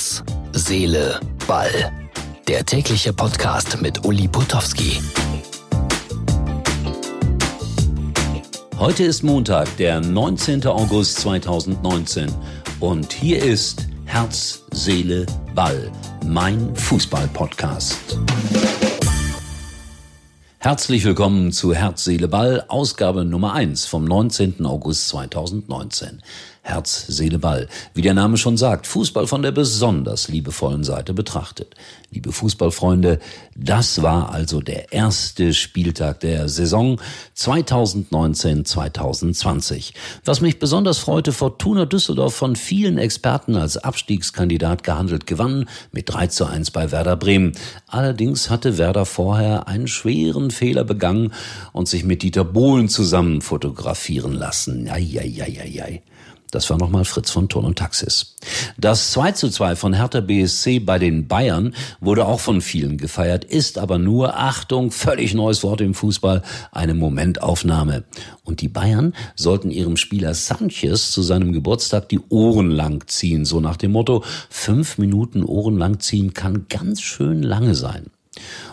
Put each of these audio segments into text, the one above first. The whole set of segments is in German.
Herz, Seele, Ball. Der tägliche Podcast mit Uli Putowski. Heute ist Montag, der 19. August 2019 und hier ist Herz, Seele, Ball, mein Fußball-Podcast. Herzlich willkommen zu Herz, Seele, Ball, Ausgabe Nummer 1 vom 19. August 2019. Herz, Seele, Ball. Wie der Name schon sagt, Fußball von der besonders liebevollen Seite betrachtet. Liebe Fußballfreunde, das war also der erste Spieltag der Saison 2019-2020. Was mich besonders freute, Fortuna Düsseldorf von vielen Experten als Abstiegskandidat gehandelt gewann mit 3 zu 1 bei Werder Bremen. Allerdings hatte Werder vorher einen schweren Fehler begangen und sich mit Dieter Bohlen zusammen fotografieren lassen. Eieieiei. Das war nochmal Fritz von Ton und Taxis. Das 2 zu 2 von Hertha BSC bei den Bayern wurde auch von vielen gefeiert, ist aber nur, Achtung, völlig neues Wort im Fußball, eine Momentaufnahme. Und die Bayern sollten ihrem Spieler Sanchez zu seinem Geburtstag die Ohren lang ziehen, so nach dem Motto, fünf Minuten Ohren lang ziehen kann ganz schön lange sein.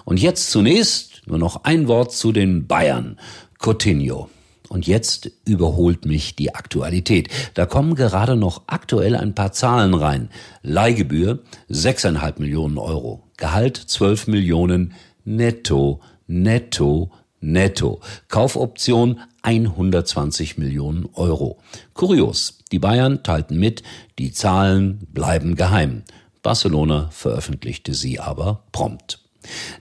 Und jetzt zunächst nur noch ein Wort zu den Bayern. Coutinho. Und jetzt überholt mich die Aktualität. Da kommen gerade noch aktuell ein paar Zahlen rein. Leihgebühr 6,5 Millionen Euro. Gehalt 12 Millionen netto, netto, netto. Kaufoption 120 Millionen Euro. Kurios. Die Bayern teilten mit, die Zahlen bleiben geheim. Barcelona veröffentlichte sie aber prompt.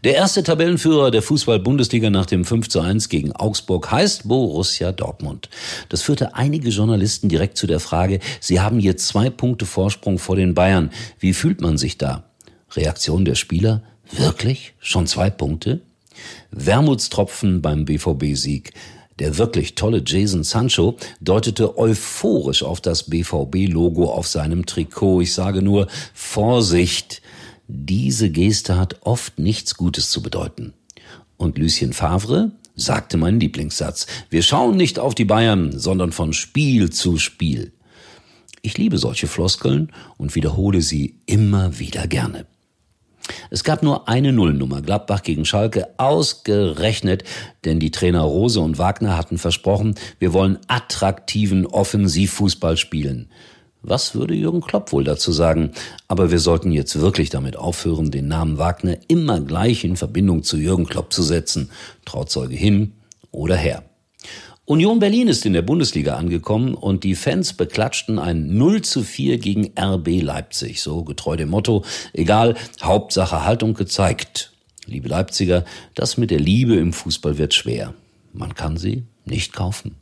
Der erste Tabellenführer der Fußball-Bundesliga nach dem 5 zu 1 gegen Augsburg heißt Borussia Dortmund. Das führte einige Journalisten direkt zu der Frage, sie haben jetzt zwei Punkte Vorsprung vor den Bayern. Wie fühlt man sich da? Reaktion der Spieler? Wirklich? Schon zwei Punkte? Wermutstropfen beim BVB-Sieg. Der wirklich tolle Jason Sancho deutete euphorisch auf das BVB-Logo auf seinem Trikot. Ich sage nur Vorsicht, diese Geste hat oft nichts Gutes zu bedeuten. Und Lucien Favre sagte mein Lieblingssatz, wir schauen nicht auf die Bayern, sondern von Spiel zu Spiel. Ich liebe solche Floskeln und wiederhole sie immer wieder gerne. Es gab nur eine Nullnummer, Gladbach gegen Schalke, ausgerechnet, denn die Trainer Rose und Wagner hatten versprochen, wir wollen attraktiven Offensivfußball spielen. Was würde Jürgen Klopp wohl dazu sagen? Aber wir sollten jetzt wirklich damit aufhören, den Namen Wagner immer gleich in Verbindung zu Jürgen Klopp zu setzen. Trauzeuge hin oder her. Union Berlin ist in der Bundesliga angekommen und die Fans beklatschten ein 0 zu 4 gegen RB Leipzig. So getreu dem Motto, egal, Hauptsache Haltung gezeigt. Liebe Leipziger, das mit der Liebe im Fußball wird schwer. Man kann sie nicht kaufen.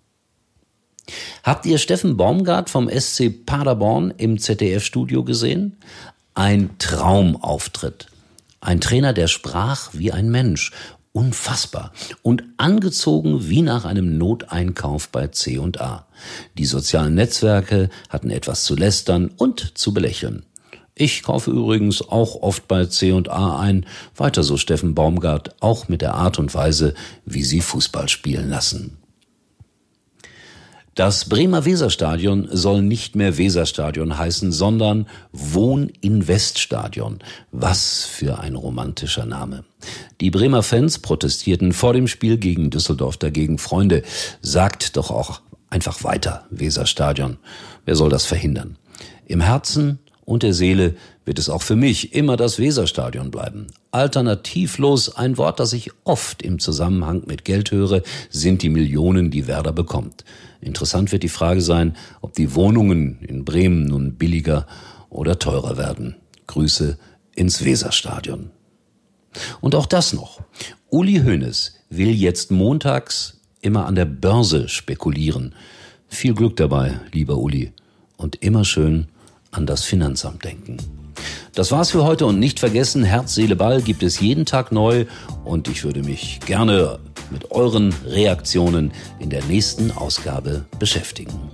Habt ihr Steffen Baumgart vom SC Paderborn im ZDF-Studio gesehen? Ein Traumauftritt. Ein Trainer, der sprach wie ein Mensch. Unfassbar. Und angezogen wie nach einem Noteinkauf bei C&A. Die sozialen Netzwerke hatten etwas zu lästern und zu belächeln. Ich kaufe übrigens auch oft bei C&A ein. Weiter so Steffen Baumgart, auch mit der Art und Weise, wie sie Fußball spielen lassen. Das Bremer Weserstadion soll nicht mehr Weserstadion heißen, sondern Wohninveststadion. Was für ein romantischer Name. Die Bremer Fans protestierten vor dem Spiel gegen Düsseldorf dagegen. Freunde, sagt doch auch einfach weiter Weserstadion. Wer soll das verhindern? Im Herzen und der Seele wird es auch für mich immer das Weserstadion bleiben. Alternativlos, ein Wort, das ich oft im Zusammenhang mit Geld höre, sind die Millionen, die Werder bekommt. Interessant wird die Frage sein, ob die Wohnungen in Bremen nun billiger oder teurer werden. Grüße ins Weserstadion. Und auch das noch. Uli Hoeneß will jetzt montags immer an der Börse spekulieren. Viel Glück dabei, lieber Uli. Und immer schön an das Finanzamt denken. Das war's für heute und nicht vergessen, Herz, Seele, Ball gibt es jeden Tag neu und ich würde mich gerne mit euren Reaktionen in der nächsten Ausgabe beschäftigen.